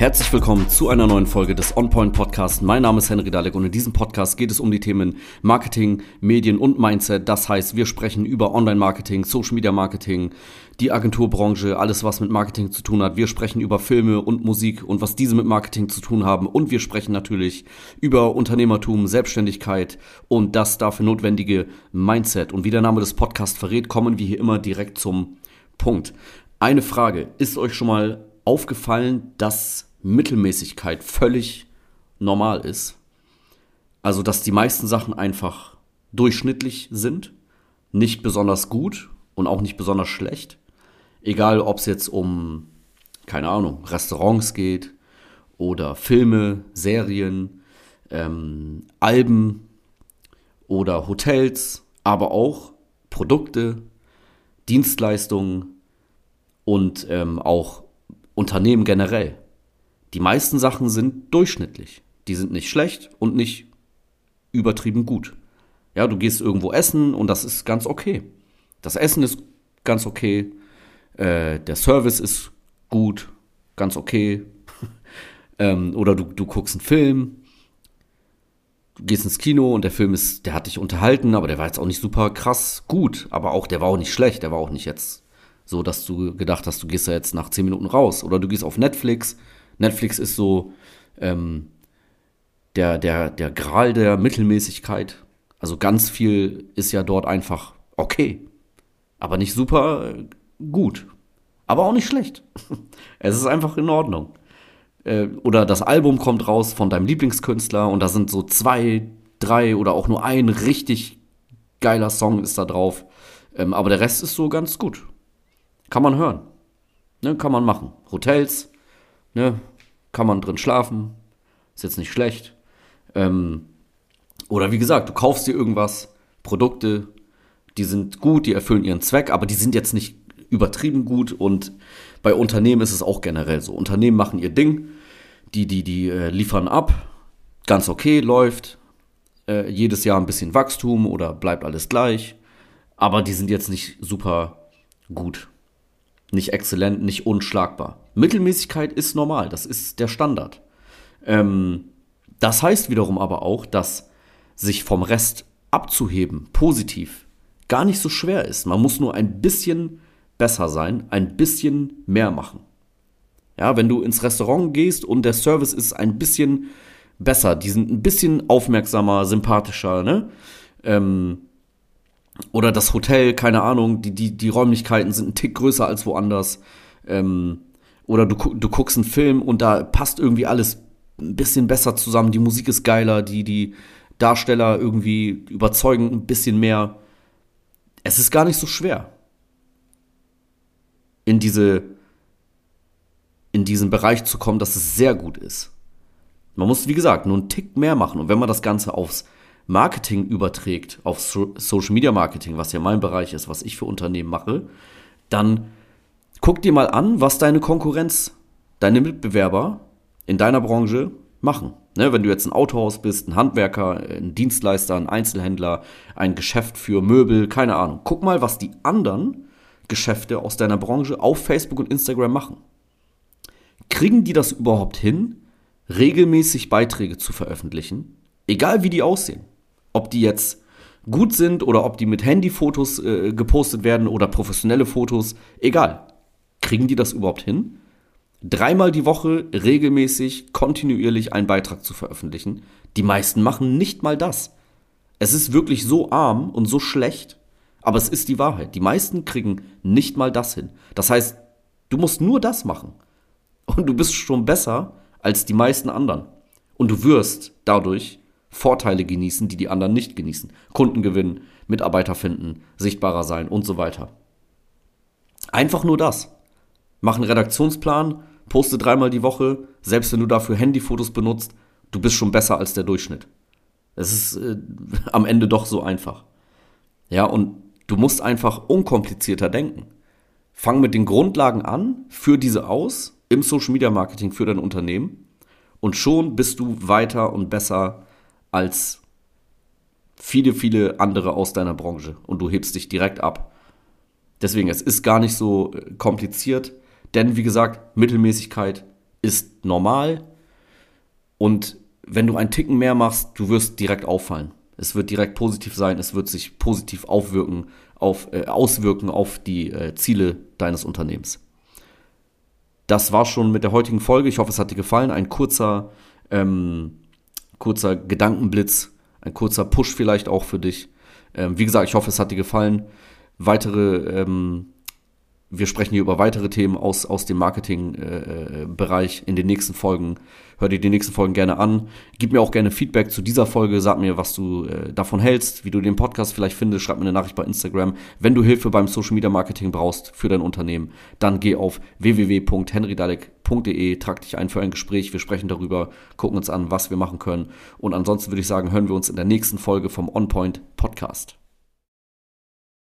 Herzlich willkommen zu einer neuen Folge des OnPoint Podcasts. Mein Name ist Henry Dalek und in diesem Podcast geht es um die Themen Marketing, Medien und Mindset. Das heißt, wir sprechen über Online-Marketing, Social Media Marketing, die Agenturbranche, alles was mit Marketing zu tun hat. Wir sprechen über Filme und Musik und was diese mit Marketing zu tun haben. Und wir sprechen natürlich über Unternehmertum, Selbstständigkeit und das dafür notwendige Mindset. Und wie der Name des Podcasts verrät, kommen wir hier immer direkt zum Punkt. Eine Frage. Ist euch schon mal aufgefallen, dass Mittelmäßigkeit völlig normal ist. Also, dass die meisten Sachen einfach durchschnittlich sind, nicht besonders gut und auch nicht besonders schlecht. Egal, ob es jetzt um, keine Ahnung, Restaurants geht oder Filme, Serien, ähm, Alben oder Hotels, aber auch Produkte, Dienstleistungen und ähm, auch Unternehmen generell. Die meisten Sachen sind durchschnittlich. Die sind nicht schlecht und nicht übertrieben gut. Ja, du gehst irgendwo essen und das ist ganz okay. Das Essen ist ganz okay. Äh, der Service ist gut, ganz okay. ähm, oder du, du guckst einen Film, du gehst ins Kino und der Film ist, der hat dich unterhalten, aber der war jetzt auch nicht super krass gut. Aber auch, der war auch nicht schlecht, der war auch nicht jetzt so, dass du gedacht hast, du gehst da jetzt nach 10 Minuten raus. Oder du gehst auf Netflix Netflix ist so ähm, der, der, der Gral der Mittelmäßigkeit. Also ganz viel ist ja dort einfach okay. Aber nicht super äh, gut. Aber auch nicht schlecht. es ist einfach in Ordnung. Äh, oder das Album kommt raus von deinem Lieblingskünstler und da sind so zwei, drei oder auch nur ein richtig geiler Song ist da drauf. Ähm, aber der Rest ist so ganz gut. Kann man hören. Ne, kann man machen. Hotels, ne, kann man drin schlafen, ist jetzt nicht schlecht. Ähm, oder wie gesagt, du kaufst dir irgendwas, Produkte, die sind gut, die erfüllen ihren Zweck, aber die sind jetzt nicht übertrieben gut und bei Unternehmen ist es auch generell so. Unternehmen machen ihr Ding, die, die, die äh, liefern ab, ganz okay, läuft, äh, jedes Jahr ein bisschen Wachstum oder bleibt alles gleich, aber die sind jetzt nicht super gut. Nicht exzellent, nicht unschlagbar. Mittelmäßigkeit ist normal, das ist der Standard. Ähm, das heißt wiederum aber auch, dass sich vom Rest abzuheben, positiv, gar nicht so schwer ist. Man muss nur ein bisschen besser sein, ein bisschen mehr machen. Ja, wenn du ins Restaurant gehst und der Service ist ein bisschen besser, die sind ein bisschen aufmerksamer, sympathischer, ne? Ähm, oder das Hotel, keine Ahnung, die, die, die Räumlichkeiten sind ein Tick größer als woanders. Ähm, oder du, du guckst einen Film und da passt irgendwie alles ein bisschen besser zusammen. Die Musik ist geiler, die, die Darsteller irgendwie überzeugen ein bisschen mehr. Es ist gar nicht so schwer, in diese in diesen Bereich zu kommen, dass es sehr gut ist. Man muss, wie gesagt, nur einen Tick mehr machen. Und wenn man das Ganze aufs Marketing überträgt, auf so Social Media Marketing, was ja mein Bereich ist, was ich für Unternehmen mache, dann guck dir mal an, was deine Konkurrenz, deine Mitbewerber in deiner Branche machen. Ne, wenn du jetzt ein Autohaus bist, ein Handwerker, ein Dienstleister, ein Einzelhändler, ein Geschäft für Möbel, keine Ahnung. Guck mal, was die anderen Geschäfte aus deiner Branche auf Facebook und Instagram machen. Kriegen die das überhaupt hin, regelmäßig Beiträge zu veröffentlichen? Egal wie die aussehen. Ob die jetzt gut sind oder ob die mit Handyfotos äh, gepostet werden oder professionelle Fotos, egal. Kriegen die das überhaupt hin? Dreimal die Woche regelmäßig, kontinuierlich einen Beitrag zu veröffentlichen. Die meisten machen nicht mal das. Es ist wirklich so arm und so schlecht, aber es ist die Wahrheit. Die meisten kriegen nicht mal das hin. Das heißt, du musst nur das machen. Und du bist schon besser als die meisten anderen. Und du wirst dadurch Vorteile genießen, die die anderen nicht genießen. Kunden gewinnen, Mitarbeiter finden, sichtbarer sein und so weiter. Einfach nur das. Mach einen Redaktionsplan, poste dreimal die Woche, selbst wenn du dafür Handyfotos benutzt, du bist schon besser als der Durchschnitt. Es ist äh, am Ende doch so einfach. Ja, und du musst einfach unkomplizierter denken. Fang mit den Grundlagen an, führ diese aus im Social Media Marketing für dein Unternehmen und schon bist du weiter und besser als viele, viele andere aus deiner Branche und du hebst dich direkt ab. Deswegen, es ist gar nicht so äh, kompliziert, denn wie gesagt, Mittelmäßigkeit ist normal und wenn du einen Ticken mehr machst, du wirst direkt auffallen. Es wird direkt positiv sein, es wird sich positiv aufwirken, auf, äh, auswirken auf die äh, Ziele deines Unternehmens. Das war schon mit der heutigen Folge. Ich hoffe, es hat dir gefallen. Ein kurzer, ähm, kurzer Gedankenblitz, ein kurzer Push vielleicht auch für dich. Ähm, wie gesagt, ich hoffe, es hat dir gefallen. Weitere ähm, wir sprechen hier über weitere Themen aus, aus dem Marketing-Bereich äh, äh in den nächsten Folgen. Hör dir die nächsten Folgen gerne an. Gib mir auch gerne Feedback zu dieser Folge. Sag mir, was du äh, davon hältst, wie du den Podcast vielleicht findest. Schreib mir eine Nachricht bei Instagram. Wenn du Hilfe beim Social Media Marketing brauchst für dein Unternehmen, dann geh auf www.henrydalek.de, trag dich ein für ein Gespräch. Wir sprechen darüber, gucken uns an, was wir machen können. Und ansonsten würde ich sagen, hören wir uns in der nächsten Folge vom OnPoint Podcast.